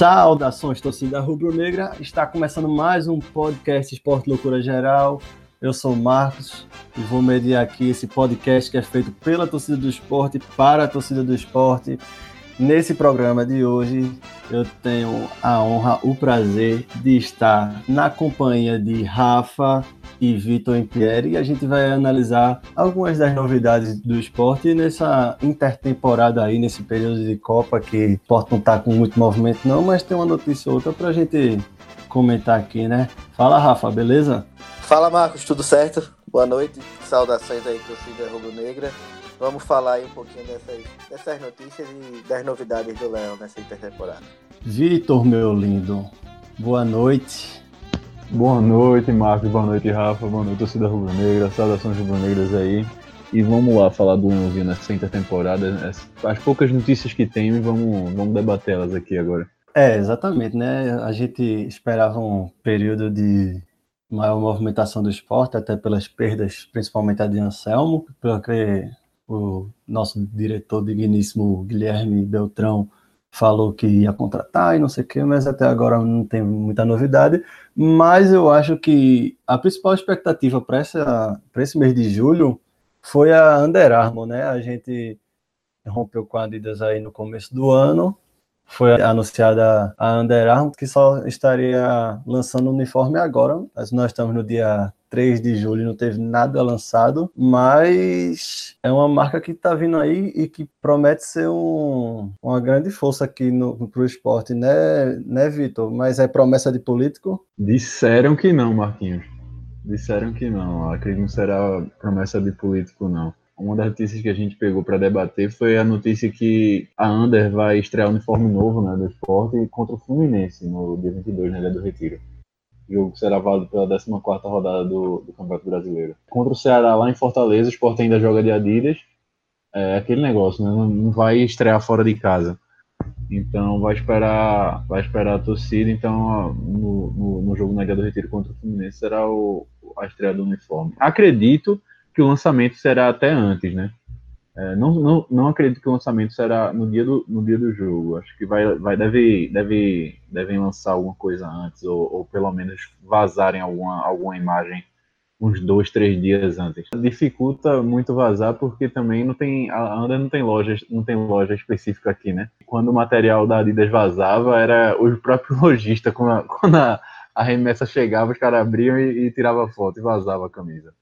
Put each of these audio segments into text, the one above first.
Saudações, torcida rubro-negra. Está começando mais um podcast Esporte Loucura Geral. Eu sou o Marcos e vou mediar aqui esse podcast que é feito pela torcida do esporte para a torcida do esporte. Nesse programa de hoje, eu tenho a honra, o prazer de estar na companhia de Rafa e Vitor Impieri e a gente vai analisar algumas das novidades do esporte nessa intertemporada aí, nesse período de Copa, que o esporte não está com muito movimento não, mas tem uma notícia ou outra para a gente comentar aqui, né? Fala, Rafa, beleza? Fala, Marcos, tudo certo? Boa noite, saudações aí, torcida rubro-negra. Vamos falar aí um pouquinho dessas, dessas notícias e das novidades do Leão nessa intertemporada. Vitor, meu lindo, boa noite. Boa noite, Marcos. Boa noite, Rafa. Boa noite, torcida rubro-negra. Saudações rubro-negras aí. E vamos lá falar do Leãozinho nessa intertemporada. As poucas notícias que tem, vamos, vamos debatê-las aqui agora. É, exatamente, né? A gente esperava um período de maior movimentação do esporte, até pelas perdas, principalmente a de Anselmo, porque o nosso diretor digníssimo Guilherme Beltrão falou que ia contratar e não sei o que, mas até agora não tem muita novidade. Mas eu acho que a principal expectativa para esse mês de julho foi a Under Armour, né? A gente rompeu com a Adidas aí no começo do ano, foi anunciada a Under Armour, que só estaria lançando o uniforme agora, mas nós estamos no dia 3 de julho, não teve nada lançado, mas é uma marca que está vindo aí e que promete ser um, uma grande força aqui para o esporte, né, né Vitor? Mas é promessa de político? Disseram que não, Marquinhos. Disseram que não. Acredito que não será promessa de político, não. Uma das notícias que a gente pegou para debater foi a notícia que a Under vai estrear um uniforme novo né, do esporte contra o Fluminense no dia 22, na Ilha do Retiro. Jogo será válido pela 14 rodada do, do, Campeonato Brasileiro. Contra o Ceará, lá em Fortaleza, o esporte ainda joga de Adidas. É aquele negócio, né? não vai estrear fora de casa. Então vai esperar, vai esperar a torcida. Então no, no, no jogo na Ilha do Retiro contra o Fluminense será o, a estreia do uniforme. Acredito que o lançamento será até antes, né? É, não, não, não acredito que o lançamento será no dia do, no dia do jogo. Acho que vai, vai deve, deve, devem lançar alguma coisa antes, ou, ou pelo menos vazarem alguma, alguma imagem uns dois, três dias antes. Dificulta muito vazar porque também não tem a Anda não tem loja, não tem loja específica aqui, né? Quando o material da Adidas vazava, era o próprio lojista quando a, quando a, remessa chegava, os caras abriam e, e tirava foto e vazava a camisa.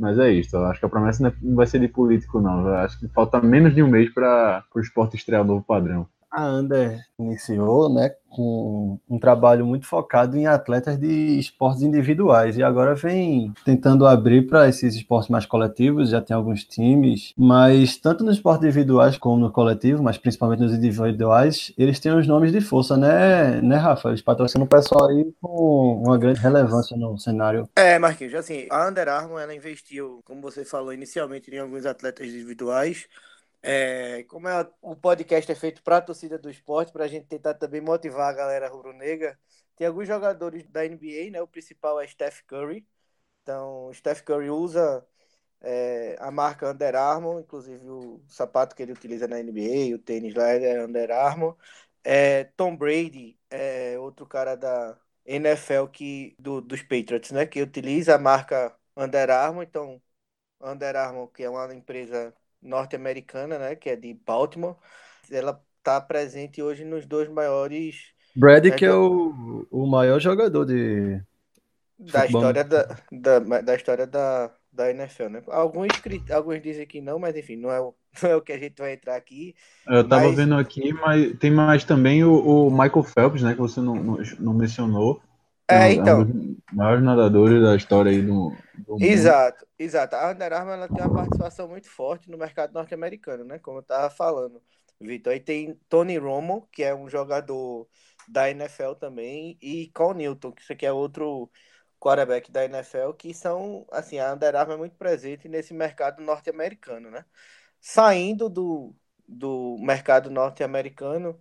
Mas é isso, eu acho que a promessa é, não vai ser de político, não. Eu acho que falta menos de um mês para o esporte estrear o novo padrão a Under iniciou né, com um trabalho muito focado em atletas de esportes individuais e agora vem tentando abrir para esses esportes mais coletivos, já tem alguns times, mas tanto nos esportes individuais como no coletivo, mas principalmente nos individuais, eles têm os nomes de força, né, né Rafa? Eles patrocinam o pessoal aí com uma grande relevância no cenário. É, Marquinhos, assim, a Under Armour, ela investiu, como você falou inicialmente, em alguns atletas individuais, é, como é, o podcast é feito para a torcida do esporte, para a gente tentar também motivar a galera rubro-negra, tem alguns jogadores da NBA, né? O principal é Steph Curry. Então, Steph Curry usa é, a marca Under Armour, inclusive o sapato que ele utiliza na NBA, o tênis lá é Under Armour. É, Tom Brady é outro cara da NFL que, do, dos Patriots, né? Que utiliza a marca Under Armour. Então, Under Armour, que é uma empresa norte-americana, né, que é de Baltimore. Ela está presente hoje nos dois maiores. Brad, né, que é o, o maior jogador de. Da história da, da, da história da, da NFL, né? Alguns, alguns dizem que não, mas enfim, não é, o, não é o que a gente vai entrar aqui. Eu tava mas... vendo aqui, mas tem mais também o, o Michael Phelps, né? Que você não, não, não mencionou. É, então. É um dos maiores nadadores da história aí do, do Exato, exato. A Under Armour ela tem uma participação muito forte no mercado norte-americano, né? Como eu tava falando, Vitor. Aí tem Tony Romo, que é um jogador da NFL também, e Cole Newton, que isso aqui é outro quarterback da NFL, que são, assim, a Under Armour é muito presente nesse mercado norte-americano, né? Saindo do, do mercado norte-americano,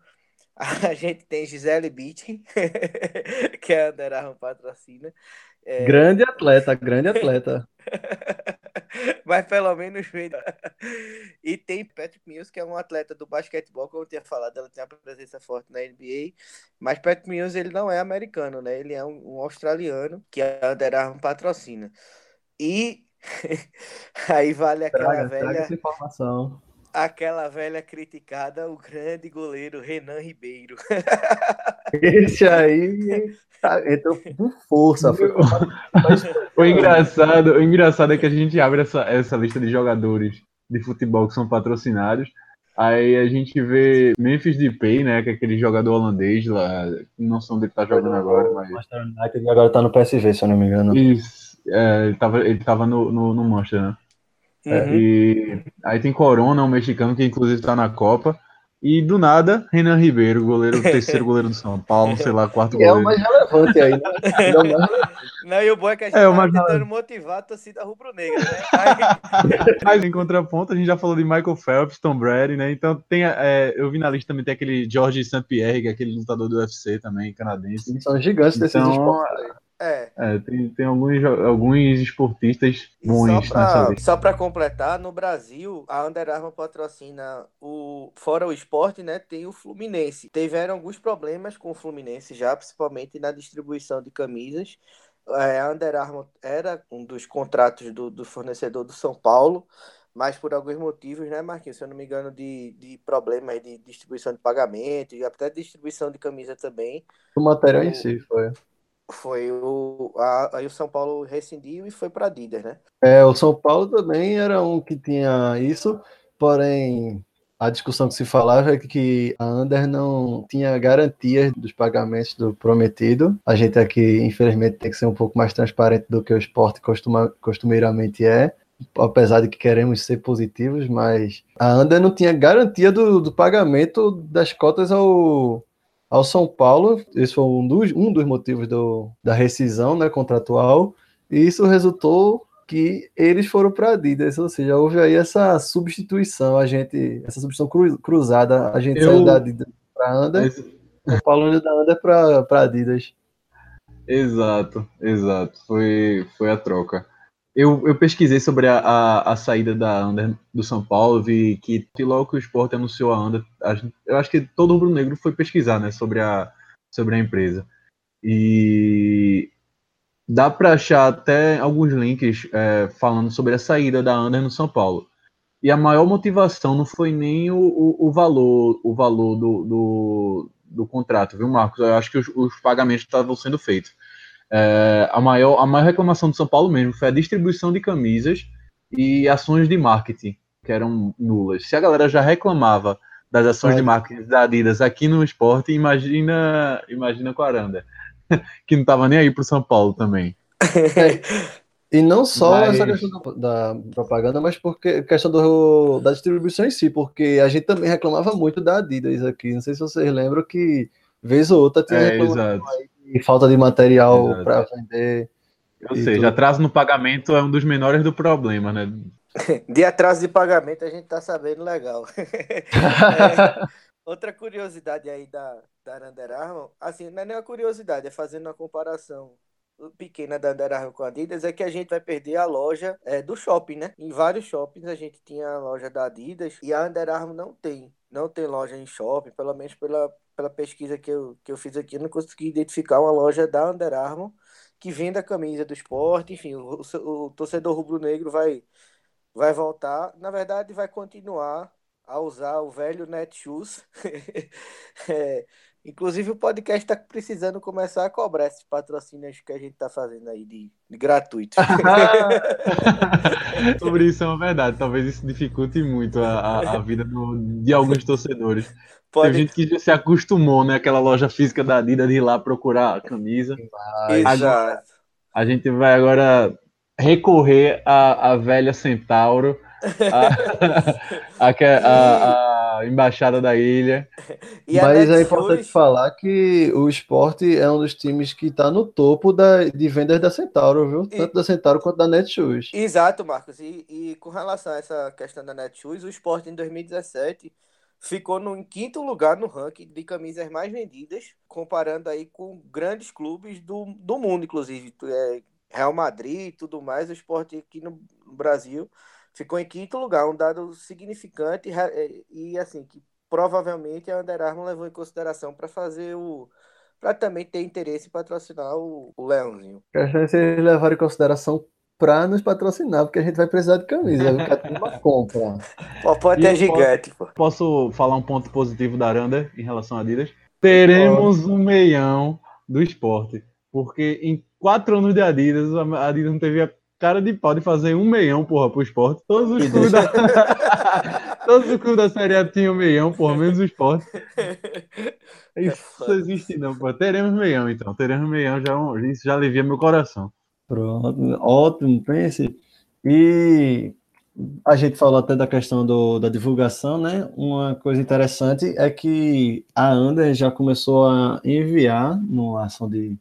a gente tem Gisele Bündchen, que é a Under Armour patrocina. É... Grande atleta, grande atleta. Mas pelo menos. E tem Patrick Mills, que é um atleta do basquetebol, como eu tinha falado, ela tem uma presença forte na NBA. Mas Patrick Mills, ele não é americano, né? Ele é um, um australiano que a Under Armour patrocina. E aí vale aquela Traga, velha. traga essa informação. Aquela velha criticada, o grande goleiro Renan Ribeiro. Esse aí tá- entrou com força. Foi O engraçado, o engraçado é que a gente abre essa, essa lista de jogadores de futebol que são patrocinados. Aí a gente vê Memphis Depay, né? Que é aquele jogador holandês lá. Não sei onde ele tá jogando agora, mas. Manchester United agora tá no PSV, se eu não me engano. Isso, é, ele tava, ele tava no, no, no Manchester, né? É, Uhum. e aí tem Corona, um mexicano que inclusive tá na Copa. E do nada, Renan Ribeiro, goleiro, terceiro goleiro do São Paulo, sei lá, quarto E é o goleiro. mais relevante aí, né? É o mais relevante. Não, e o bom é que a gente É, o tá mais tentando motivar a torcida rubro-negra, né? Aí- Mas em contraponto, a gente já falou de Michael Phelps, Tom Brady, né? Então tem, é, eu vi na lista também tem aquele George St. Pierre, que é aquele lutador do UFC também, canadense. Eles são gigantes desses Então, esportes aí. É. É, tem, tem alguns, alguns esportistas E bons só nessa pra, lista. só pra completar, no Brasil, a Under Armour patrocina o. Fora o esporte, né? Tem o Fluminense. Tiveram alguns problemas com o Fluminense já, principalmente na distribuição de camisas. É, a Under Armour era um dos contratos do, do fornecedor do São Paulo, mas por alguns motivos, né, Marquinhos? Se eu não me engano, de, de problemas de distribuição de pagamento e até distribuição de camisa também. O material em si foi. Foi o. a- aí o São Paulo rescindiu e foi para Adidas, né? É, o São Paulo também era um que tinha isso, porém a discussão que se falava é que a Under não tinha garantias dos pagamentos do prometido. A gente aqui, infelizmente, tem que ser um pouco mais transparente do que o esporte costuma, costumeiramente é, apesar de que queremos ser positivos, mas a Under não tinha garantia do, do pagamento das cotas ao, ao São Paulo. Esse foi um dos, um dos motivos do, da rescisão né, contratual. E isso resultou que eles foram para a Adidas, ou seja, houve aí essa substituição, a gente, essa substituição cru- cruzada, a gente Eu- saiu da Adidas para Under, São Paulo indo da Under para Adidas. Exato, exato. Foi, foi a troca. Eu, eu pesquisei sobre a, a, a saída da Under do São Paulo, vi que, logo que o Sport anunciou a Under, a gente- eu acho que todo rubro-negro foi pesquisar né, sobre, a, sobre a empresa. E dá para achar até alguns links é, falando sobre a saída da Under no São Paulo. E a maior motivação não foi nem o, o, o valor, o valor do, do, do contrato, viu, Marcos? Eu acho que os, os pagamentos estavam sendo feitos. É, a, maior, a maior reclamação do São Paulo mesmo foi a distribuição de camisas e ações de marketing, que eram nulas. Se a galera já reclamava das ações de Olha. marketing da Adidas aqui no esporte, imagina, imagina com a Aranda, que não estava nem aí pro São Paulo também. E não só Mas- essa questão da, da propaganda, mas porque questão do, da distribuição em si, porque a gente também reclamava muito da Adidas aqui. Não sei se vocês lembram que vez ou outra tinha É, reclamação de falta de material para vender. Ou E seja, tudo. atraso no pagamento é um dos menores do problema, né? De atraso de pagamento a gente tá sabendo legal. É, outra curiosidade aí da, da Under Armour, assim, não é nem uma curiosidade, é fazendo uma comparação pequena da Under Armour com a Adidas, é que a gente vai perder a loja é, do shopping, né? Em vários shoppings a gente tinha a loja da Adidas e a Under Armour não tem. Não tem loja em shopping, pelo menos pela, pela pesquisa que eu, que eu fiz aqui, eu não consegui identificar uma loja da Under Armour que venda a camisa do esporte, enfim, o, o, o torcedor rubro-negro vai vai voltar, na verdade vai continuar a usar o velho Netshoes. É, inclusive o podcast está precisando começar a cobrar esses patrocínios que a gente está fazendo aí de, de gratuito. Sobre isso é uma verdade. Talvez isso dificulte muito a, a, a vida do- de alguns torcedores. Tem Pode, gente que já se acostumou, né? Aquela loja física da Adidas de ir lá procurar a camisa. exato. A gente vai agora recorrer à, à velha Centauro, a, a, que- a- a embaixada da ilha. E Mas é importante falar que o esporte é um dos times que está no topo da, de vendas da Centauro, viu? E- Tanto da Centauro quanto da Netshoes. Exato, Marcos. E, e com relação a essa questão da Netshoes, o Sport em 2017 ficou no, em quinto lugar no ranking de camisas mais vendidas, comparando aí com grandes clubes do, do mundo, inclusive. É, Real Madrid e tudo mais, o Sport aqui no Brasil, ficou em quinto lugar, um dado significante e, e assim, que provavelmente a Under Armour levou em consideração para fazer o para também ter interesse em patrocinar o, o Leãozinho. Acho que vocês levaram em consideração para nos patrocinar, porque a gente vai precisar de camisa, vai ficar uma compra. O pote é gigante, posso, posso falar um ponto positivo da Aranda em relação a Adidas? Teremos um meião do esporte, porque em quatro anos de Adidas, a Adidas não teve a cara de pau de fazer um meião, porra, pro esporte. Todos os clubes da... Todos os clubes da Série A tinham meião, porra, menos o esporte. É isso existe não, pô. Teremos meião, então. Teremos meião, já, isso já alivia meu coração. Pronto, ótimo, pense. E a gente falou até da questão do, da divulgação, né? Uma coisa interessante é que a Ander já começou a enviar, numa ação de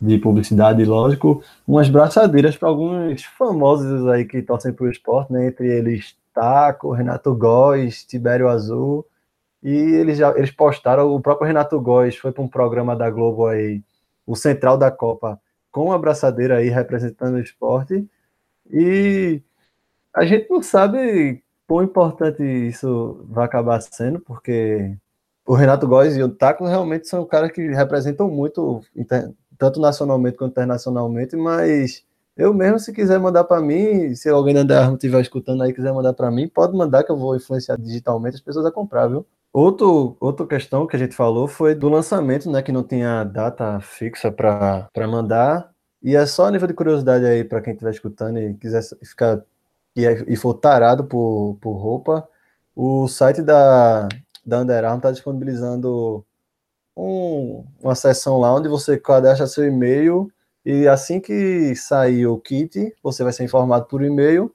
de publicidade, lógico, umas braçadeiras para alguns famosos aí que torcem para o esporte, né? Entre eles Taco, Renato Góes, Tibério Azul. E eles já eles postaram, o próprio Renato Góes foi para um programa da Globo aí, o Central da Copa, com uma braçadeira aí representando o esporte. E a gente não sabe quão importante isso vai acabar sendo, porque o Renato Góes e o Taco realmente são caras que representam muito tanto nacionalmente quanto internacionalmente, mas eu mesmo, se quiser mandar para mim, se alguém da Underarm estiver escutando aí quiser mandar para mim, pode mandar que eu vou influenciar digitalmente as pessoas a comprar, viu? Outro, outra questão que a gente falou foi do lançamento, né, que não tinha data fixa para mandar. E é só a nível de curiosidade aí para quem estiver escutando e quiser ficar e, e for tarado por, por roupa, o site da, da Under Armour está disponibilizando um, uma seção lá onde você cadastra seu e-mail e assim que sair o kit, você vai ser informado por e-mail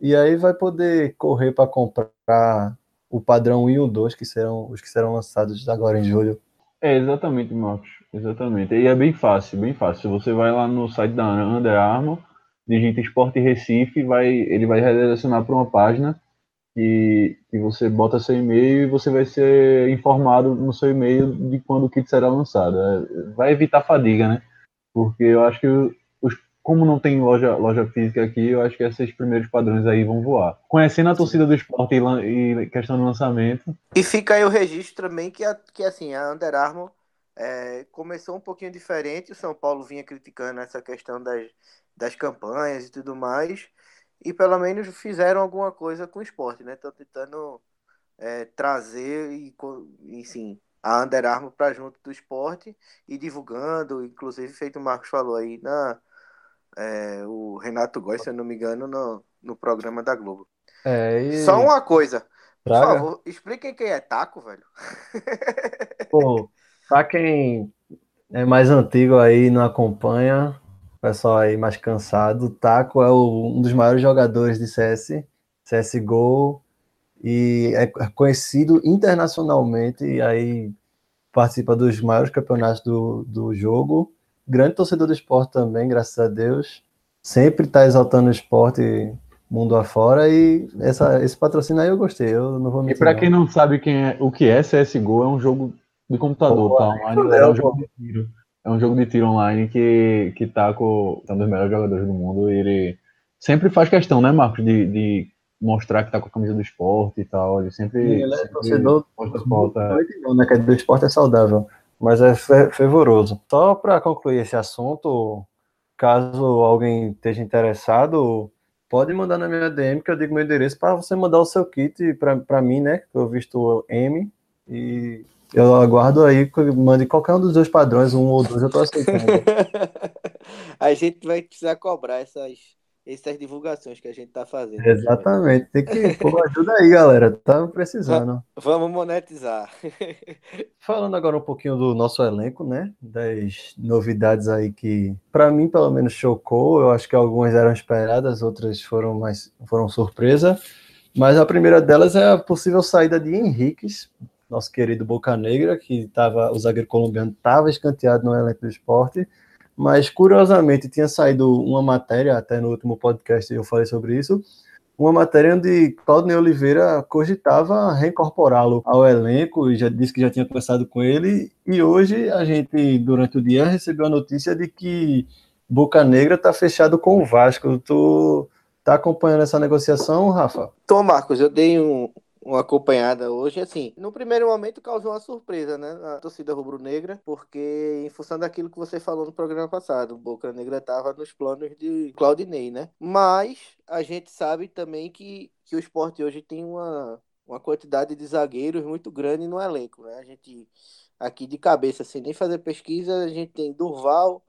e aí vai poder correr para comprar o padrão 1 e o 2, que serão os que serão lançados agora em julho. É, exatamente, Marcos. Exatamente. E é bem fácil, bem fácil. Você vai lá no site da Under Armour, digita Esporte Recife, vai, ele vai redirecionar para uma página que, que você bota seu e-mail e você vai ser informado no seu e-mail de quando o kit será lançado. É, vai evitar fadiga, né? Porque eu acho que os, como não tem loja, loja física aqui, eu acho que esses primeiros padrões aí vão voar. Conhecendo a torcida do esporte e, e questão do lançamento. E fica aí o registro também que, a, que assim, a Under Armour é, começou um pouquinho diferente. O São Paulo vinha criticando essa questão das, das campanhas e tudo mais e pelo menos fizeram alguma coisa com o esporte, né? Estão tentando é, trazer e, enfim, a Under Armour para junto do esporte e divulgando, inclusive feito o Marcos falou aí na é, o Renato Góes, se eu não me engano, no, no programa da Globo. É, e... Só uma coisa, Praga? por favor, expliquem quem é Taco, velho. Pô, pra quem é mais antigo aí não acompanha, pessoal aí mais cansado. O Taco é o, um dos maiores jogadores de CS, CSGO, e é conhecido internacionalmente, e aí participa dos maiores campeonatos do, do jogo. Grande torcedor do esporte também, graças a Deus. Sempre está exaltando o esporte mundo afora e essa, esse patrocínio aí eu gostei, eu não vou mentir. E para quem não sabe quem é, o que é CSGO, é um jogo de computador, Pô, tá? Online, é um jogo de tiro. É um jogo de tiro online que, que tá com é um dos melhores jogadores do mundo e ele sempre faz questão, né, Marcos, de, de mostrar que tá com a camisa do esporte e tal. Ele sempre. Sim, ele é sempre torcedor do, né, que do esporte é saudável, mas é fervoroso. Só para concluir esse assunto, caso alguém esteja interessado, pode mandar na minha DM que eu digo meu endereço para você mandar o seu kit para mim, né? Que eu visto M e eu aguardo aí mande qualquer um dos dois padrões, um ou dois, eu tô aceitando. a gente vai precisar cobrar essas, essas divulgações que a gente tá fazendo. Exatamente, tem que pô, ajuda aí, galera. Tá precisando. Vamos monetizar. Falando agora um pouquinho do nosso elenco, né? Das novidades aí que, para mim, pelo menos, chocou. Eu acho que algumas eram esperadas, outras foram mais foram surpresa. Mas a primeira delas é a possível saída de Henriques nosso querido Boca Negra, que tava, o zagueiro colombiano estava escanteado no elenco do esporte, mas curiosamente tinha saído uma matéria, até no último podcast eu falei sobre isso, uma matéria onde Claudinei Oliveira cogitava reincorporá-lo ao elenco e já disse que já tinha conversado com ele. E hoje a gente, durante o dia, recebeu a notícia de que Boca Negra está fechado com o Vasco. Tu Tá acompanhando essa negociação, Rafa? Tom Marcos, eu dei um, uma acompanhada hoje, assim, no primeiro momento causou uma surpresa, né, na torcida rubro-negra, porque em função daquilo que você falou no programa passado, o Boca Negra estava nos planos de Claudinei, né? Mas a gente sabe também que, que o esporte hoje tem uma, uma quantidade de zagueiros muito grande no elenco, né? A gente aqui de cabeça, sem nem fazer pesquisa, a gente tem Durval,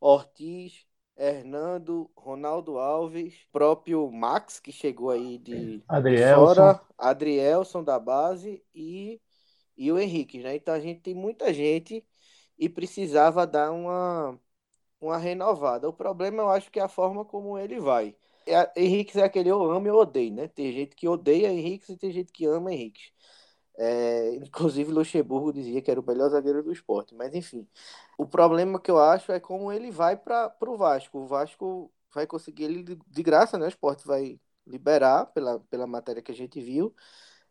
Ortiz, Hernando, Ronaldo Alves, próprio Max, que chegou aí de, Adrielson. fora, Adrielson da base e, e o Henrique, né? Então a gente tem muita gente e precisava dar uma, uma renovada. O problema eu acho que é a forma como ele vai. É, Henrique é aquele eu amo e eu odeio, né? Tem gente que odeia Henrique e tem gente que ama Henrique. É, inclusive, Luxemburgo dizia que era o melhor zagueiro do esporte. Mas, enfim, o problema que eu acho é como ele vai para o Vasco. O Vasco vai conseguir ele de graça, né? O esporte vai liberar pela, pela matéria que a gente viu.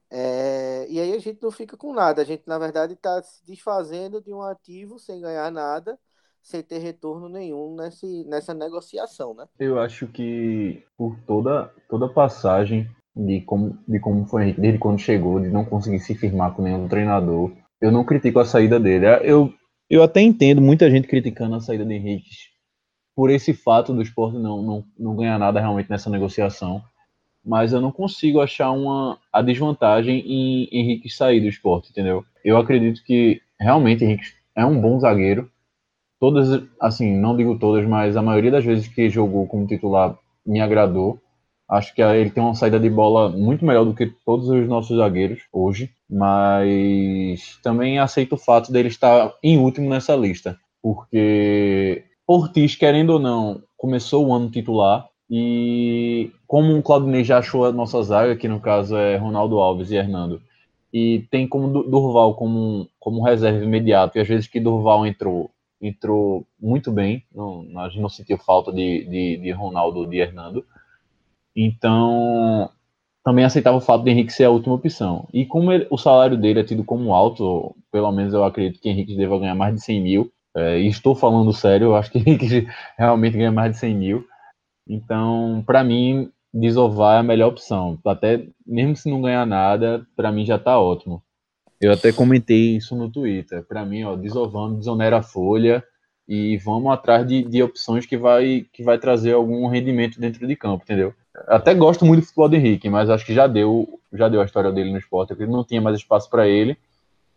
É, e aí a gente não fica com nada. A gente, na verdade, está se desfazendo de um ativo sem ganhar nada, sem ter retorno nenhum nesse, nessa negociação, né? Eu acho que por toda, toda passagem de como, de como foi Henrique, desde quando chegou, de não conseguir se firmar com nenhum treinador. Eu não critico a saída dele. Eu, eu até entendo muita gente criticando a saída de Henrique por esse fato do esporte não, não, não ganhar nada realmente nessa negociação. Mas eu não consigo achar uma, a desvantagem em Henrique sair do esporte, entendeu? Eu acredito que realmente Henrique é um bom zagueiro. Todas, assim, não digo todas, mas a maioria das vezes que jogou como titular me agradou. Acho que ele tem uma saída de bola muito melhor do que todos os nossos zagueiros hoje, mas também aceito o fato dele estar em último nessa lista, porque Ortiz, querendo ou não, começou o ano titular e como o Claudinei já achou a nossa zaga, que no caso é Ronaldo Alves e Hernando, e tem como Durval como, como reserva imediato, e às vezes que Durval entrou, entrou muito bem, não, a gente não sentiu falta de, de, de Ronaldo de Hernando, então, também aceitava o fato de Henrique ser a última opção. E como ele, o salário dele é tido como alto, pelo menos eu acredito que Henrique deva ganhar mais de 100 mil. É, e estou falando sério, eu acho que Henrique realmente ganha mais de 100 mil. Então, para mim, desovar é a melhor opção. Até mesmo se não ganhar nada, para mim já está ótimo. Eu até comentei isso no Twitter. Para mim, ó, desovando, desonera a folha e vamos atrás de, de opções que vai, que vai trazer algum rendimento dentro de campo, entendeu? Até gosto muito do futebol do Henrique, mas acho que já deu, já deu a história dele no esporte, porque não tinha mais espaço para ele.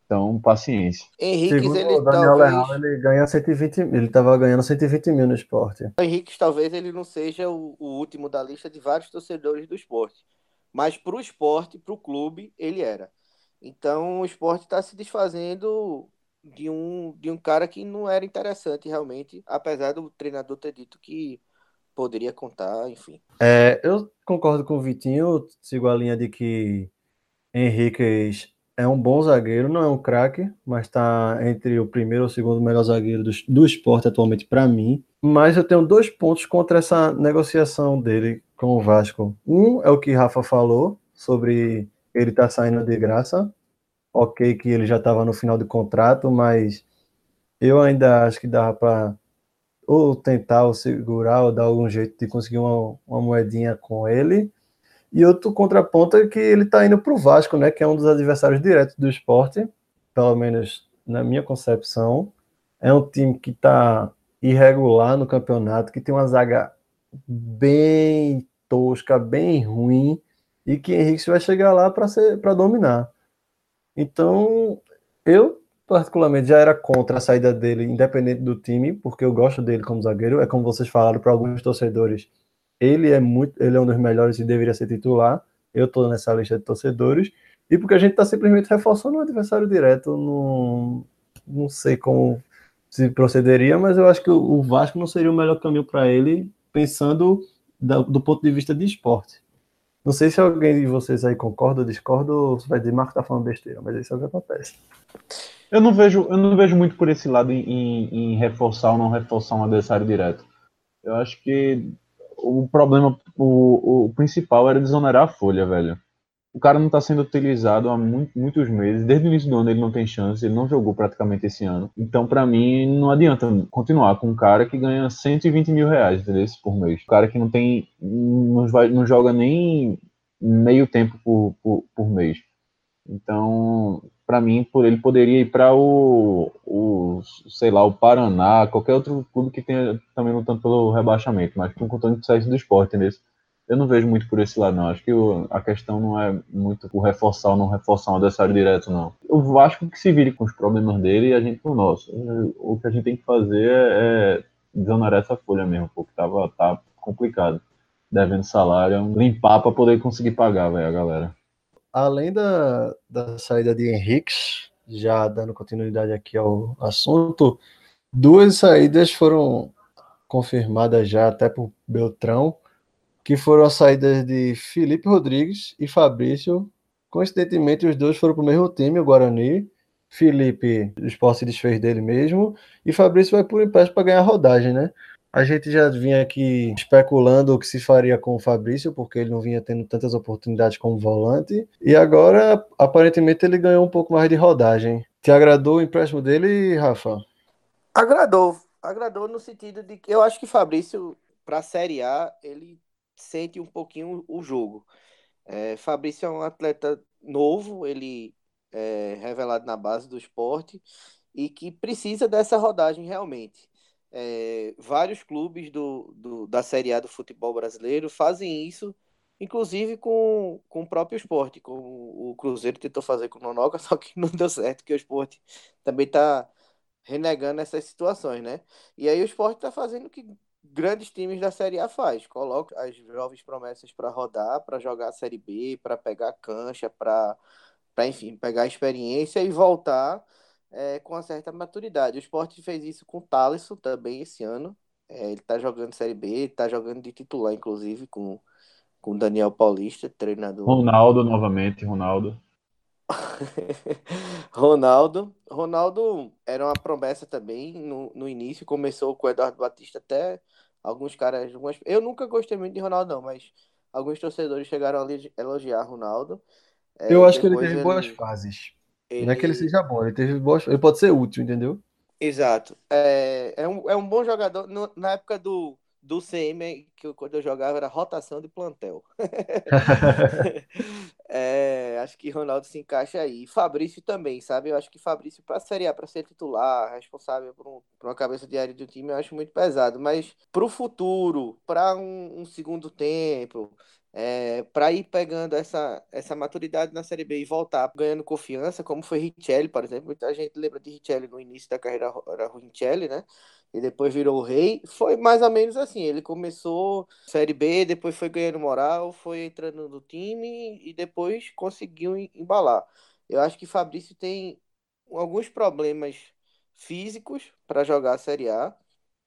Então, paciência. Henrique, ele o Daniel talvez... ele ganha 120 ele estava ganhando 120 mil no esporte. O Henrique talvez ele não seja o, o último da lista de vários torcedores do esporte. Mas para o esporte, para o clube, ele era. Então o esporte está se desfazendo de um, de um cara que não era interessante realmente, apesar do treinador ter dito que poderia contar, enfim. É, eu concordo com o Vitinho, sigo a linha de que Henrique é um bom zagueiro, não é um craque, mas está entre o primeiro ou segundo melhor zagueiro do, do esporte atualmente para mim. Mas eu tenho dois pontos contra essa negociação dele com o Vasco. Um é o que Rafa falou sobre ele estar tá saindo de graça. Ok, que ele já estava no final de contrato, mas eu ainda acho que dava para ou tentar ou segurar ou dar algum jeito de conseguir uma, uma moedinha com ele. E outro contraponto é que ele está indo para o Vasco, né, que é um dos adversários diretos do esporte, pelo menos na minha concepção. É um time que está irregular no campeonato, que tem uma zaga bem tosca, bem ruim, e que Henrique vai chegar lá para dominar. Então, eu particularmente já era contra a saída dele, independente do time, porque eu gosto dele como zagueiro. É como vocês falaram para alguns torcedores, ele é muito, ele é um dos melhores e deveria ser titular. Eu estou nessa lista de torcedores e porque a gente está simplesmente reforçando o adversário direto. Não, não sei como se procederia, mas eu acho que o Vasco não seria o melhor caminho para ele, pensando do, do ponto de vista de esporte. Não sei se alguém de vocês aí concorda ou discorda, ou vai dizer, Marco tá falando besteira, mas isso é o que acontece. Eu não vejo, eu não vejo muito por esse lado em, em reforçar ou não reforçar um adversário direto. Eu acho que o problema, o, o principal era desonerar a folha, velho. o cara não está sendo utilizado há muito, muitos meses. Desde o início do ano ele não tem chance, ele não jogou praticamente esse ano. Então, para mim, não adianta continuar com um cara que ganha 120 mil reais por mês. O cara que não tem. não, vai, não joga nem meio tempo por, por, por mês. Então, para mim, por ele poderia ir para o, o, sei lá, o Paraná, qualquer outro clube que tenha também lutando pelo rebaixamento, mas com contanto que saísse do esporte, entendeu? Eu não vejo muito por esse lado, não. Acho que o, a questão não é muito o reforçar ou não reforçar um adversário direto, não. O Vasco que se vire com os problemas dele e a gente com o nosso. O que a gente tem que fazer é, é desonerar essa folha mesmo, porque tava, tá complicado. Devendo salário, limpar para poder conseguir pagar, velho, a galera. Além da, da saída de Henriques, já dando continuidade aqui ao assunto, duas saídas foram confirmadas já até por Beltrão que foram as saídas de Felipe Rodrigues e Fabrício. Coincidentemente, os dois foram para o mesmo time, o Guarani. Felipe, o esporte se desfez dele mesmo, e Fabrício vai por empréstimo para ganhar rodagem, né? A gente já vinha aqui especulando o que se faria com o Fabrício, porque ele não vinha tendo tantas oportunidades como volante, e agora, aparentemente, ele ganhou um pouco mais de rodagem. Te agradou o empréstimo dele, Rafa? Agradou. Agradou no sentido de que eu acho que Fabrício, para a Série A, ele sente um pouquinho o jogo. É, Fabrício é um atleta novo, ele é revelado na base do esporte e que precisa dessa rodagem realmente. É, vários clubes do, do, da Série A do futebol brasileiro fazem isso, inclusive com, com o próprio esporte, como o Cruzeiro tentou fazer com o Nonoca, só que não deu certo, que o esporte também está renegando essas situações, né? E aí o esporte está fazendo o que grandes times da Série A faz. Coloca as jovens promessas para rodar, para jogar a Série B, para pegar cancha, para, enfim, pegar experiência e voltar é, com uma certa maturidade. O Sport fez isso com o Thaleson também esse ano. É, ele está jogando Série B, está jogando de titular, inclusive, com com Daniel Paulista, treinador. Ronaldo novamente, Ronaldo. Ronaldo. Ronaldo era uma promessa também no, no início, começou com o Eduardo Batista até alguns caras. Algumas... Eu nunca gostei muito de Ronaldo, não, mas alguns torcedores chegaram a elogiar Ronaldo. É, eu acho que ele teve ele... boas fases. Ele... Não é que ele seja bom, ele teve boas. Ele pode ser útil, entendeu? Exato. É, é, um, é um bom jogador. No, na época do, do CM, que eu, quando eu jogava, era rotação de plantel. é, acho que Ronaldo se encaixa aí. Fabrício também, sabe? Eu acho que Fabrício, para Série A, para ser titular, responsável por, um, por, uma cabeça de área do time, eu acho muito pesado. Mas para o futuro, para um, um, segundo tempo, é, para ir pegando essa, essa maturidade na Série B e voltar ganhando confiança, como foi Richelli, por exemplo. Muita gente lembra de Richelli no início da carreira, era Richelli, né? e depois virou o rei. Foi mais ou menos assim. Ele começou Série B, depois foi ganhando moral, foi entrando no time e depois conseguiu embalar. Eu acho que Fabrício tem alguns problemas físicos para jogar a Série A.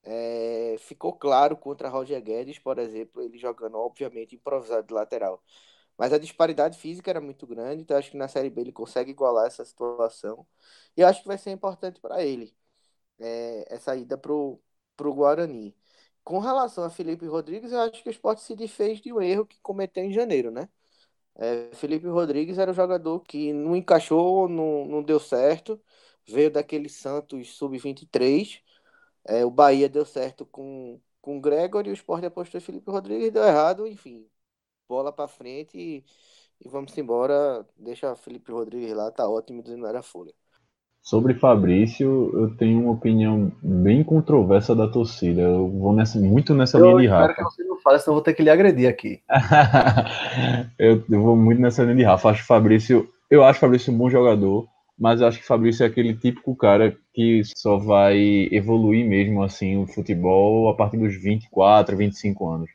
É, ficou claro contra Roger Guedes, por exemplo, ele jogando, obviamente, improvisado de lateral. Mas a disparidade física era muito grande, então acho que na Série B ele consegue igualar essa situação. E eu acho que vai ser importante para ele é, essa ida para o Guarani. Com relação a Felipe Rodrigues, eu acho que o esporte se desfez de um erro que cometeu em janeiro, né? É, Felipe Rodrigues era o jogador que não encaixou, não, não deu certo, veio daquele Santos sub-23. É, o Bahia deu certo com, com o Gregor e o Sport apostou em Felipe Rodrigues, deu errado, enfim. Bola para frente e, e, vamos embora. Deixa Felipe Rodrigues lá, tá ótimo, dizendo era folha. Sobre Fabrício, eu tenho uma opinião bem controversa da torcida. Eu vou nessa, muito nessa eu linha de Rafa. Eu espero que você não fale, senão eu vou ter que lhe agredir aqui. eu, eu, vou muito nessa linha de Rafa. Acho Fabrício, eu acho Fabrício um bom jogador, mas eu acho que Fabrício é aquele típico cara que só vai evoluir mesmo assim o futebol a partir dos 24, 25 anos.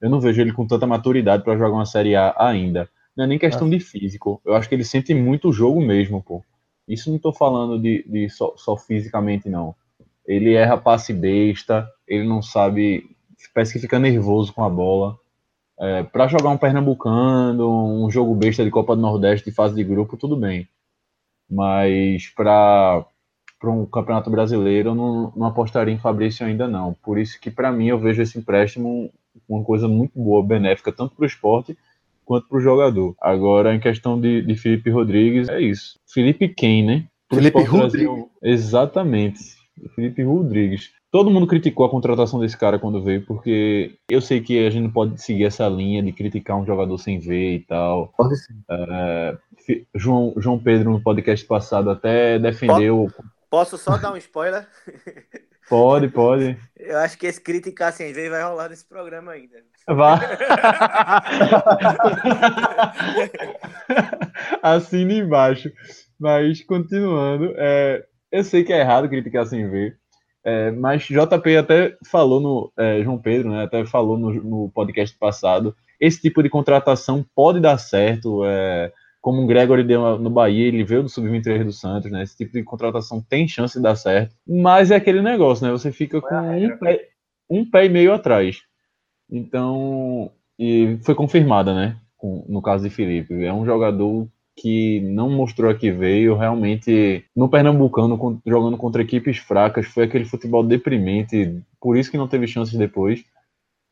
Eu não vejo ele com tanta maturidade para jogar uma Série A ainda. Não é nem questão ah. de físico. Eu acho que ele sente muito o jogo mesmo, pô. Isso não estou falando de, de só, só, fisicamente, não. Ele erra passe besta, ele não sabe. Parece que fica nervoso com a bola. É, para jogar um Pernambucano, um jogo besta de Copa do Nordeste de fase de grupo, tudo bem. Mas para um campeonato brasileiro, eu não, não apostaria em Fabrício ainda não. Por isso que, para mim, eu vejo esse empréstimo uma coisa muito boa, benéfica, tanto para o esporte quanto para o jogador. Agora, em questão de, de Felipe Rodrigues, é isso. Felipe quem, né? Pro Felipe Rodrigues. Exatamente. Felipe Rodrigues. Todo mundo criticou a contratação desse cara quando veio, porque eu sei que a gente não pode seguir essa linha de criticar um jogador sem ver e tal. Pode sim. É, João, João Pedro, no podcast passado, até defendeu. Posso só dar um spoiler? Pode, pode. Eu acho que esse criticar sem ver vai rolar nesse programa ainda. Vá. Assina embaixo. Mas, continuando, é, eu sei que é errado criticar sem ver, é, mas JP até falou no. É, João Pedro, né? Até falou no, no, podcast passado. Esse tipo de contratação pode dar certo. É, como o Gregory deu no Bahia, ele veio do Sub-23 do Santos, né? Esse tipo de contratação tem chance de dar certo. Mas é aquele negócio, né? Você fica com um pé, um pé e meio atrás. Então. E foi confirmada, né? no caso de Felipe. É um jogador que não mostrou a que veio, realmente no Pernambucano, jogando contra equipes fracas, foi aquele futebol deprimente, por isso que não teve chances depois.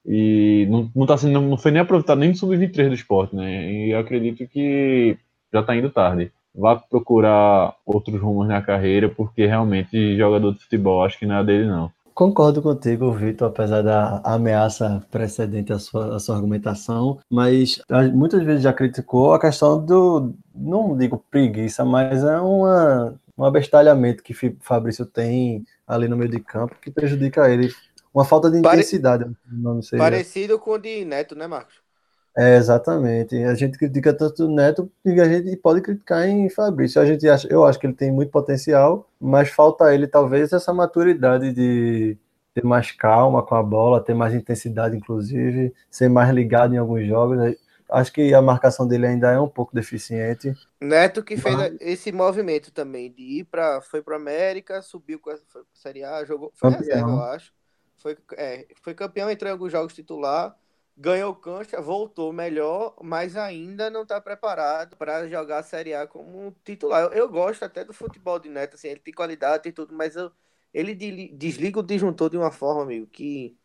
E não, não, tá sendo, não foi nem aproveitado nem no sub-23 do esporte, né? E acredito que já está indo tarde. Vá procurar outros rumos na carreira, porque realmente jogador de futebol acho que não é dele, não. Concordo contigo, Vitor, apesar da ameaça precedente à sua, à sua argumentação, mas muitas vezes já criticou a questão do, não digo preguiça, mas é uma, um abestalhamento que Fabrício tem ali no meio de campo que prejudica ele. Uma falta de Pare... intensidade. Parecido com o de Neto, né, Marcos? É, exatamente. A gente critica tanto o Neto que a gente pode criticar em Fabrício. A gente acha, eu acho que ele tem muito potencial, mas falta a ele talvez essa maturidade de ter mais calma com a bola, ter mais intensidade, inclusive, ser mais ligado em alguns jogos. Acho que a marcação dele ainda é um pouco deficiente. Neto que fez mas... esse movimento também de ir para foi para América, subiu com a Série A, jogou, foi campeão. reserva, eu acho. Foi, é, foi campeão, entrou em alguns jogos titular ganhou cancha, voltou melhor, mas ainda não está preparado para jogar a Série A como titular. Eu, eu, gosto até do futebol de Neto, assim, ele tem qualidade e tudo, mas eu, ele desliga o disjuntor de uma forma, amigo, que.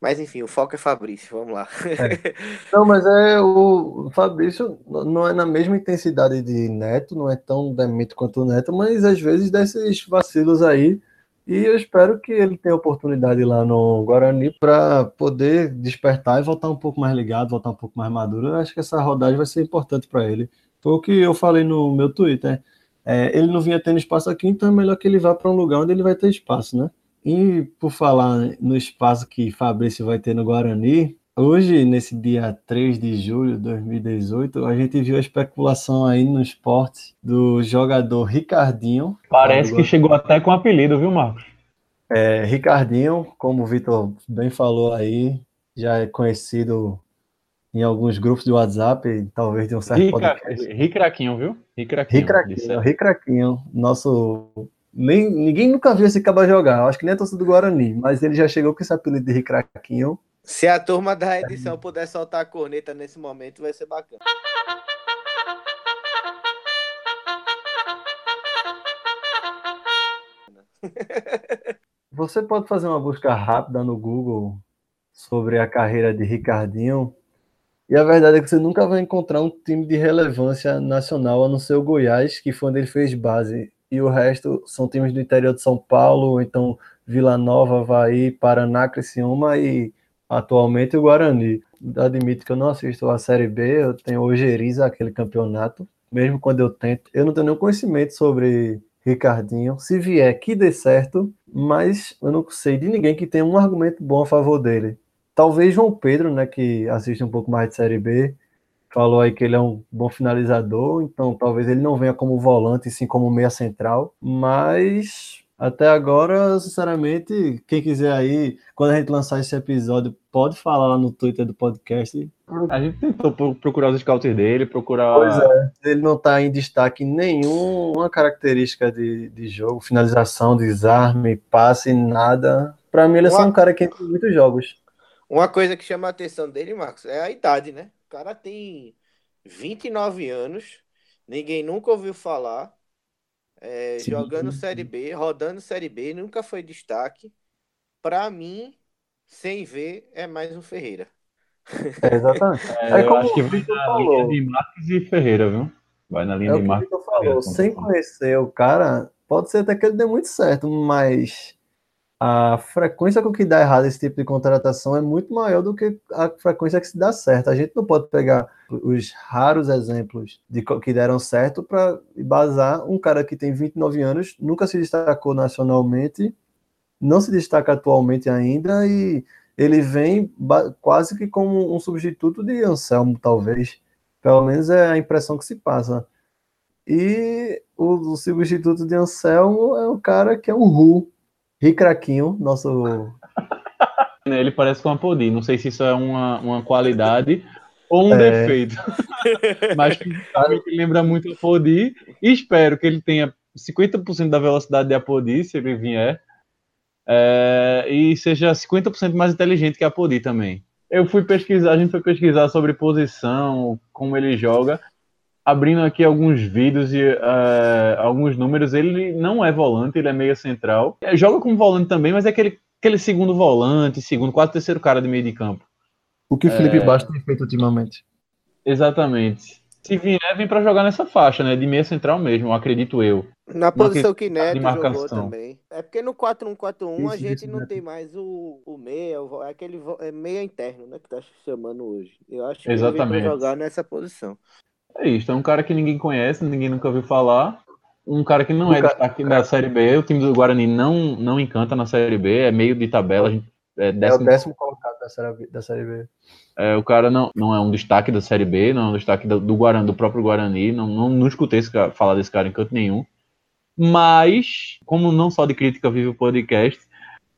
Mas enfim, o foco é Fabrício, vamos lá. É. Não, mas é o Fabrício não é na mesma intensidade de Neto, não é tão demito quanto o Neto, mas às vezes desses vacilos aí e eu espero que ele tenha oportunidade lá no Guarani para poder despertar e voltar um pouco mais ligado, voltar um pouco mais maduro. Eu acho que essa rodagem vai ser importante para ele. Foi o que eu falei no meu Twitter. É, ele não vinha tendo espaço aqui, então é melhor que ele vá para um lugar onde ele vai ter espaço, né? E por falar no espaço que Fabrício vai ter no Guarani, Hoje, nesse dia 3 de julho de 2018, a gente viu a especulação aí no esporte do jogador Ricardinho. Parece que chegou até com apelido, viu, Marcos? É, Ricardinho, como o Vitor bem falou aí, já é conhecido em alguns grupos de WhatsApp, talvez de um certo Rica, podcast. Ricraquinho, viu? Ricraquinho. Ricraquinho, Ricraquinho, nosso... Nem, ninguém nunca viu esse caba jogar, acho que nem a torcida do Guarani, mas ele já chegou com esse apelido de Ricraquinho se a turma da edição puder soltar a corneta nesse momento, vai ser bacana. Você pode fazer uma busca rápida no Google sobre a carreira de Ricardinho. E a verdade é que você nunca vai encontrar um time de relevância nacional, a não ser o Goiás, que foi onde ele fez base. E o resto são times do interior de São Paulo, então Vila Nova, Havaí, Paraná, Criciúma e atualmente o Guarani. Admito que eu não assisto a Série B, eu tenho ojeriza aquele campeonato, mesmo quando eu tento. Eu não tenho nenhum conhecimento sobre Ricardinho. Se vier, que dê certo, mas eu não sei de ninguém que tenha um argumento bom a favor dele. Talvez João Pedro, né, que assiste um pouco mais de Série B, falou aí que ele é um bom finalizador, então talvez ele não venha como volante, sim como meia central, mas até agora, sinceramente, quem quiser aí, quando a gente lançar esse episódio, pode falar lá no Twitter do podcast. A gente tentou procurar os scouts dele, procurar. Pois é, ele não está em destaque nenhuma característica de, de jogo, finalização, desarme, passe, nada. Para mim, ele é só um cara que entra em muitos jogos. Uma coisa que chama a atenção dele, Marcos, é a idade, né? O cara tem 29 anos, ninguém nunca ouviu falar é, jogando Série B, rodando Série B, nunca foi destaque. Para mim, sem ver, é mais um Ferreira. É, exatamente. É, eu acho que vai na linha de Marques e Ferreira, viu? Vai na linha é de Marques. o que o falou, sem conhecer o cara, pode ser até que ele dê muito certo, mas a frequência com que dá errado esse tipo de contratação é muito maior do que a frequência que se dá certo. A gente não pode pegar os raros exemplos de que deram certo para basar um cara que tem 29 anos, nunca se destacou nacionalmente, não se destaca atualmente ainda e ele vem quase que como um substituto de Anselmo, talvez. Pelo menos é a impressão que se passa. E o, o substituto de Anselmo é um cara que é um Ru, Ricraquinho, nosso. Ele parece com a Podi. Não sei se isso é uma, uma qualidade ou um é... defeito. Mas que lembra muito a Podi. E espero que ele tenha 50% da velocidade de Apodi, se ele vier. É... e seja 50% mais inteligente que a Apodi também. Eu fui pesquisar, a gente foi pesquisar sobre posição, como ele joga abrindo aqui alguns vídeos e uh, alguns números, ele não é volante, ele é meia central. É, joga como volante também, mas é aquele, aquele segundo volante, segundo, quase terceiro cara de meio de campo. O que o Felipe é... Bastos tem feito ultimamente. Exatamente. Se vier, vem para jogar nessa faixa, né? De meia central mesmo, acredito eu. Na posição que Neto jogou também. É porque no 4-1-4-1 a gente isso, não tem mais o, o meia, o, é aquele é meia interno, né? Que tá chamando hoje. Eu acho que Exatamente. ele vem jogar nessa posição. É isso, é um cara que ninguém conhece, ninguém nunca ouviu falar. Um cara que não é cara... destaque da Série B. O time do Guarani não, não encanta na Série B, é meio de tabela. Gente, é, décimo... é, o décimo colocado da Série B. Da série B. É, o cara não, não é um destaque da Série B, não é um destaque do, do Guarani, do próprio Guarani. Não, não, não escutei esse cara, falar desse cara em canto nenhum. Mas, como não só de crítica vive o podcast,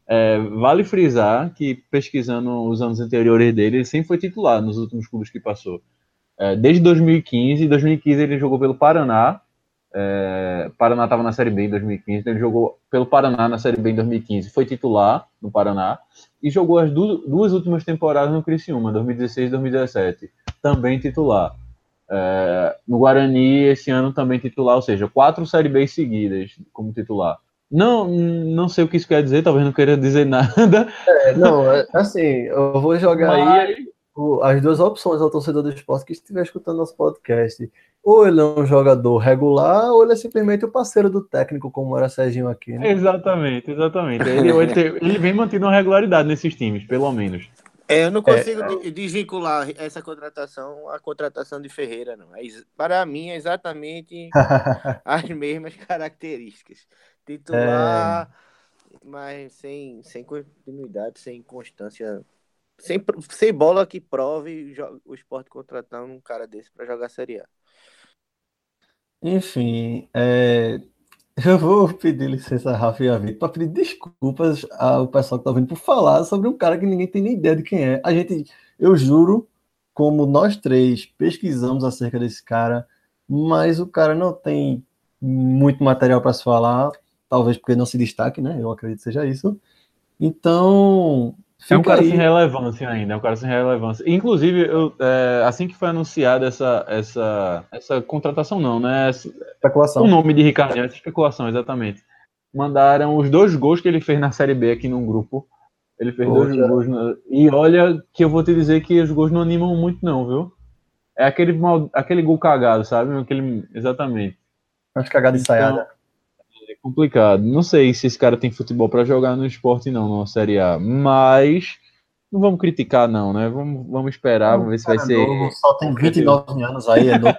é, vale frisar que pesquisando os anos anteriores dele, ele sempre foi titular nos últimos clubes que passou. É, desde 2015, 2015 ele jogou pelo Paraná. É, Paraná estava na Série B em 2015, então ele jogou pelo Paraná na Série B em 2015, foi titular no Paraná e jogou as duas, duas últimas temporadas no Criciúma, 2016 e 2017, também titular. É, no Guarani, esse ano também titular, ou seja, quatro Série B seguidas como titular. Não, não sei o que isso quer dizer, talvez não queira dizer nada. É, não, é, assim, eu vou jogar Mas... aí as duas opções ao torcedor do esporte que estiver escutando nosso podcast. Ou ele é um jogador regular, ou ele é simplesmente o parceiro do técnico, como era Serginho aqui. Né? Exatamente, exatamente. Ele, ele vem mantendo uma regularidade nesses times, pelo menos. É, eu não consigo é, desvincular essa contratação à contratação de Ferreira, não. É, para mim, é exatamente as mesmas características. Titular, é... mas sem, sem continuidade, sem constância sem, sem bola que prove o esporte contratando um cara desse para jogar Série A. Enfim, é, eu vou pedir licença Rafa e a Vitor para pedir desculpas ao pessoal que está vindo por falar sobre um cara que ninguém tem nem ideia de quem é. A gente, eu juro, como nós três pesquisamos acerca desse cara, mas o cara não tem muito material para se falar, talvez porque não se destaque, né? Eu acredito que seja isso. Então, é um cara aí. sem relevância ainda, é um cara sem relevância. Inclusive, eu, é, assim que foi anunciada essa, essa, essa contratação, não, né? Especulação. O nome de Ricardo, essa especulação, exatamente. Mandaram os dois gols que ele fez na Série B aqui num grupo. Ele fez Poxa. dois gols. Na... E olha que eu vou te dizer que os gols não animam muito, não, viu? É aquele, mal, aquele gol cagado, sabe? Aquele, exatamente. Acho cagada então, ensaiada complicado. Não sei se esse cara tem futebol para jogar no esporte, não, na Série A. Mas não vamos criticar, não, né? Vamos, vamos esperar, vamos ver se vai ser. Novo, só tem 29 anos aí, é novo.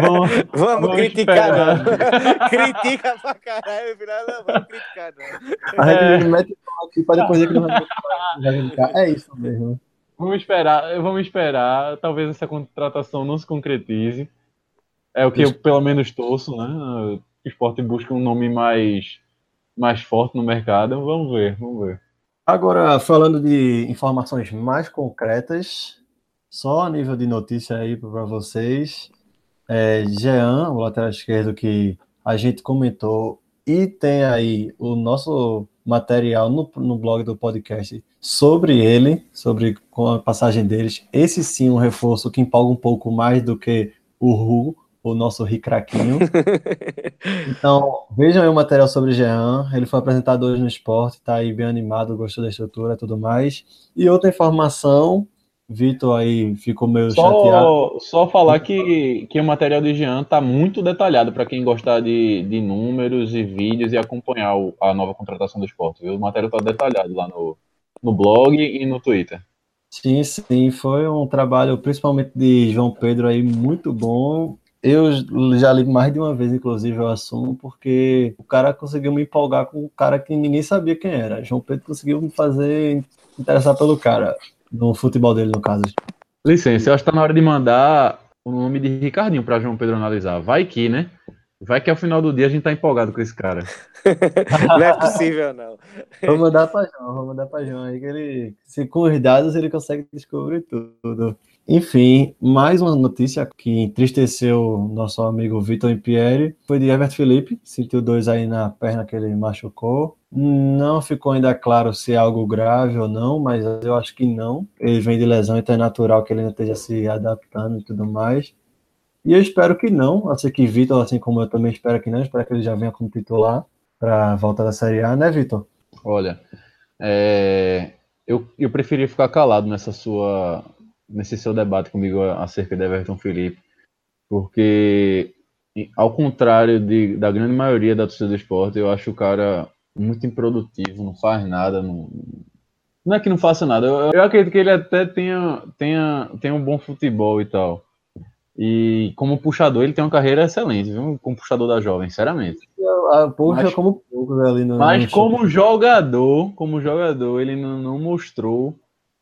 vamos, vamos, vamos criticar, não. Critica pra caralho, final não vamos criticar, não. A gente é... mete aqui para depois dizer que não vai criticar. É isso mesmo. Vamos esperar, vamos esperar. Talvez essa contratação não se concretize. É o que eu pelo menos torço, né? Esporte busca um nome mais, mais forte no mercado. Vamos ver, vamos ver. Agora, falando de informações mais concretas, só a nível de notícia aí para vocês. É, Jean, o lateral esquerdo que a gente comentou, e tem aí o nosso material no, no blog do podcast sobre ele, sobre a passagem deles. Esse sim, um reforço que empolga um pouco mais do que o Ru, o nosso Ricraquinho. então, vejam aí o material sobre Jean. Ele foi apresentado hoje no esporte, está aí bem animado, gostou da estrutura e tudo mais. E outra informação, Vitor aí ficou meio só, chateado. Só falar que, que o material de Jean tá muito detalhado para quem gostar de, de números e vídeos e acompanhar o, a nova contratação do esporte. Viu? O material tá detalhado lá no, no blog e no Twitter. Sim, sim, foi um trabalho principalmente de João Pedro aí muito bom. Eu já li mais de uma vez, inclusive, o assunto, porque o cara conseguiu me empolgar com um cara que ninguém sabia quem era. João Pedro conseguiu me fazer interessar pelo cara, no futebol dele, no caso. Licença, eu acho que tá na hora de mandar o nome de Ricardinho para João Pedro analisar. Vai que, né? Vai que ao final do dia a gente tá empolgado com esse cara. não é possível, não. Vou mandar pra João, vou mandar pra João aí que ele, se com os dados, ele consegue descobrir tudo. Enfim, mais uma notícia que entristeceu nosso amigo Vitor Impieri foi de Everton Felipe, sentiu dois aí na perna que ele machucou. Não ficou ainda claro se é algo grave ou não, mas eu acho que não. Ele vem de lesão, então é que ele não esteja se adaptando e tudo mais. E eu espero que não, assim que Vitor, assim como eu também espero que não, espero que ele já venha como titular para volta da Série A, né, Vitor? Olha, é... eu, eu preferi ficar calado nessa sua nesse seu debate comigo acerca de Everton Felipe, porque ao contrário de, da grande maioria da torcida do esporte, eu acho o cara muito improdutivo, não faz nada, não, não é que não faça nada, eu, eu acredito que ele até tenha, tenha, tenha um bom futebol e tal. E como puxador, ele tem uma carreira excelente, viu? Como puxador da jovem, sinceramente. Puxa mas, como poucos ali no. Mas como jogador, como jogador, ele não, não mostrou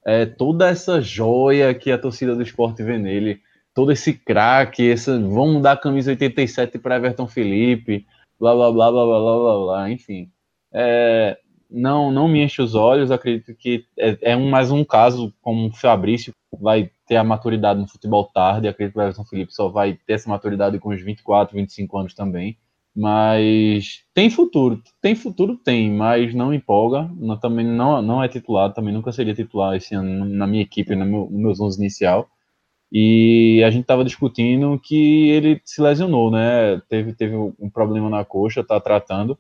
é, toda essa joia que a torcida do esporte vê nele, todo esse craque, essa, vamos dar camisa 87 para Everton Felipe, blá blá blá blá blá blá, blá enfim. É, não, não me enche os olhos, acredito que é, é, um, mais um caso como o Fabrício vai ter a maturidade no futebol tarde, acredito que o Everton Felipe só vai ter essa maturidade com os 24, 25 anos também. Mas tem futuro, tem futuro, tem, mas não empolga. Não, também não, não é titular, também nunca seria titular esse ano na minha equipe, no meu, meus 11 inicial. E a gente estava discutindo que ele se lesionou, né? Teve, teve um problema na coxa, tá tratando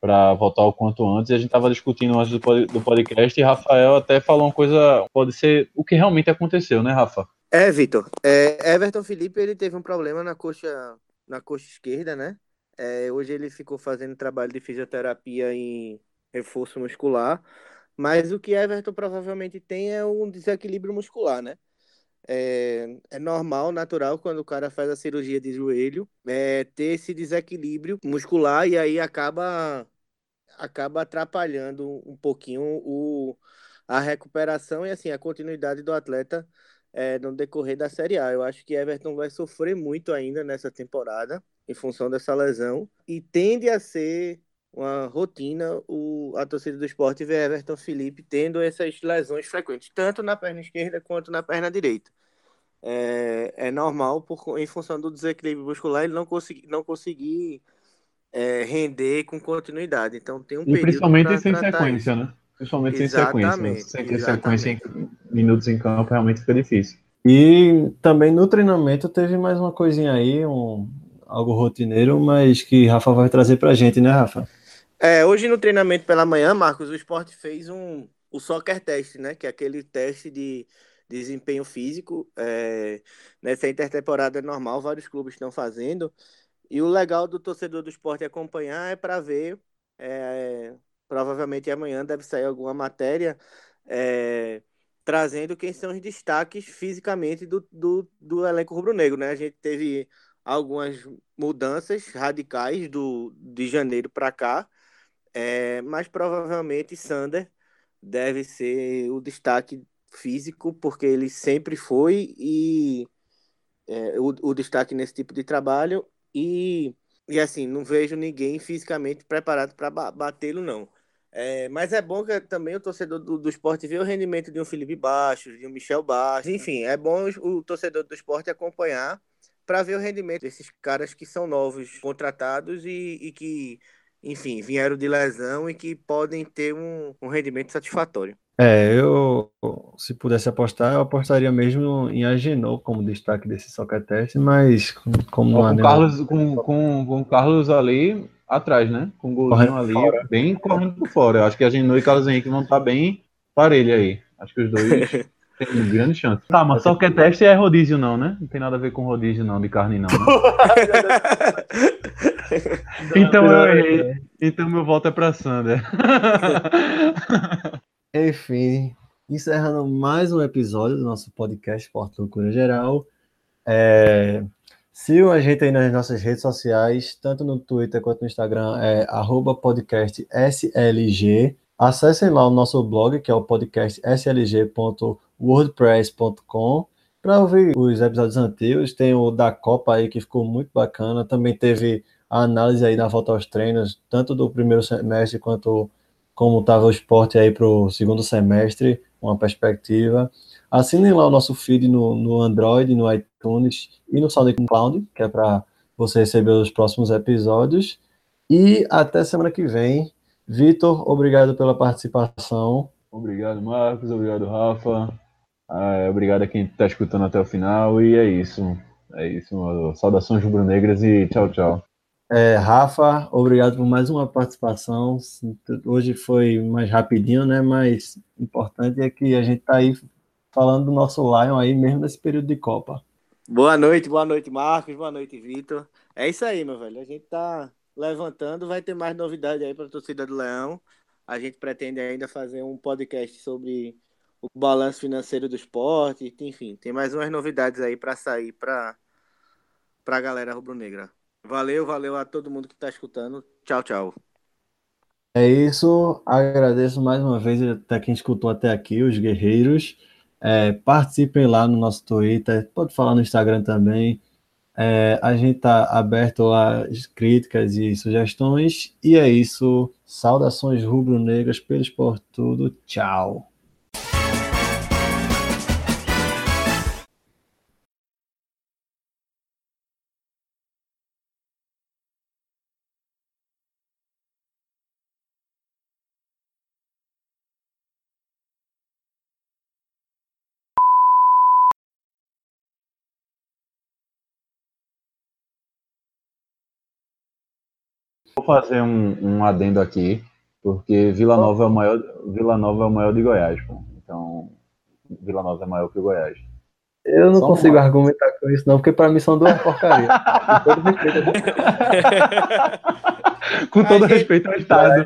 para voltar o quanto antes. E a gente estava discutindo antes do, do podcast e Rafael até falou uma coisa, pode ser o que realmente aconteceu, né, Rafa? É, Vitor. É, Everton Felipe ele teve um problema na coxa, na coxa esquerda, né? É, hoje ele ficou fazendo trabalho de fisioterapia em reforço muscular, mas o que Everton provavelmente tem é um desequilíbrio muscular, né? É, é normal, natural, quando o cara faz a cirurgia de joelho, é, ter esse desequilíbrio muscular e aí acaba, acaba atrapalhando um pouquinho o, a recuperação e assim a continuidade do atleta é, no decorrer da Série A. Eu acho que Everton vai sofrer muito ainda nessa temporada em função dessa lesão e tende a ser uma rotina o, a torcida do esporte ver Everton Felipe tendo essas lesões frequentes, tanto na perna esquerda quanto na perna direita. É, é normal, por, em função do desequilíbrio muscular, ele não conseguir, não conseguir é, render com continuidade. Então tem um e período. Principalmente sem sequência, isso. né? Principalmente exatamente, sem sequência. Sem sequência em minutos em campo, realmente fica difícil. E também no treinamento teve mais uma coisinha aí, um, algo rotineiro, mas que Rafa vai trazer para a gente, né, Rafa? É, hoje no treinamento pela manhã, Marcos, o esporte fez um, o soccer test, né? Que é aquele teste de desempenho físico. É, nessa intertemporada é normal, vários clubes estão fazendo. E o legal do torcedor do esporte acompanhar é para ver. É, provavelmente amanhã deve sair alguma matéria é, trazendo quem são os destaques fisicamente do, do, do elenco rubro-negro, né? A gente teve algumas mudanças radicais do, de janeiro para cá, é, mas provavelmente Sander deve ser o destaque físico, porque ele sempre foi e é, o, o destaque nesse tipo de trabalho e, e assim, não vejo ninguém fisicamente preparado para batê-lo, não. É, mas é bom que também o torcedor do, do esporte vê o rendimento de um Felipe Baixo, de um Michel Baixo. Enfim, é bom o, o torcedor do esporte acompanhar para ver o rendimento desses caras que são novos contratados e, e, que, enfim, vieram de lesão e que podem ter um, um rendimento satisfatório. É, eu, se pudesse apostar, eu apostaria mesmo em Agenor como destaque desse Socrates, mas como há com, Carlos, com, com, com Carlos ali atrás, né? Com o golzinho ali, fora. bem correndo por fora. Eu acho que Agenor e Carlos Henrique vão estar bem parelho aí. Acho que os dois Tem grande chance. Tá, mas só que é teste é rodízio não, né? Não tem nada a ver com rodízio não, de carne não. Né? então eu errei. Então meu voto é pra Sander. Enfim, encerrando mais um episódio do nosso podcast Porto Loucura Geral. É... Sigam a gente aí nas nossas redes sociais, tanto no Twitter quanto no Instagram, é arroba podcast SLG. Acessem lá o nosso blog, que é o podcast slg.wordpress.com, para ouvir os episódios antigos. Tem o da Copa aí, que ficou muito bacana. Também teve a análise aí da volta aos treinos, tanto do primeiro semestre quanto como estava o esporte aí para o segundo semestre, uma perspectiva. Assinem lá o nosso feed no, no Android, no iTunes e no SoundCloud, que é para você receber os próximos episódios. E até semana que vem. Vitor, obrigado pela participação. Obrigado, Marcos. Obrigado, Rafa. É, obrigado a quem está escutando até o final. E é isso. É isso. Saudações rubro-negras e tchau, tchau. É, Rafa, obrigado por mais uma participação. Hoje foi mais rapidinho, né? Mas importante é que a gente está aí falando do nosso Lion aí, mesmo nesse período de Copa. Boa noite, boa noite, Marcos. Boa noite, Vitor. É isso aí, meu velho. A gente tá levantando, vai ter mais novidade aí para a torcida do Leão. A gente pretende ainda fazer um podcast sobre o balanço financeiro do esporte, enfim, tem mais umas novidades aí para sair para para a galera rubro-negra. Valeu, valeu a todo mundo que está escutando. Tchau, tchau. É isso. Agradeço mais uma vez até quem escutou até aqui, os guerreiros. É, participem lá no nosso Twitter, pode falar no Instagram também. É, a gente está aberto a críticas e sugestões. E é isso. Saudações rubro-negras pelo esporte tudo. Tchau. Vou fazer um, um adendo aqui, porque Vila Nova é o maior, Vila Nova é o maior de Goiás, pô. Então, Vila Nova é maior que o Goiás. Eu não Só consigo argumentar com isso, não, porque para mim são duas porcarias. com todo respeito, com todo respeito ao Estado.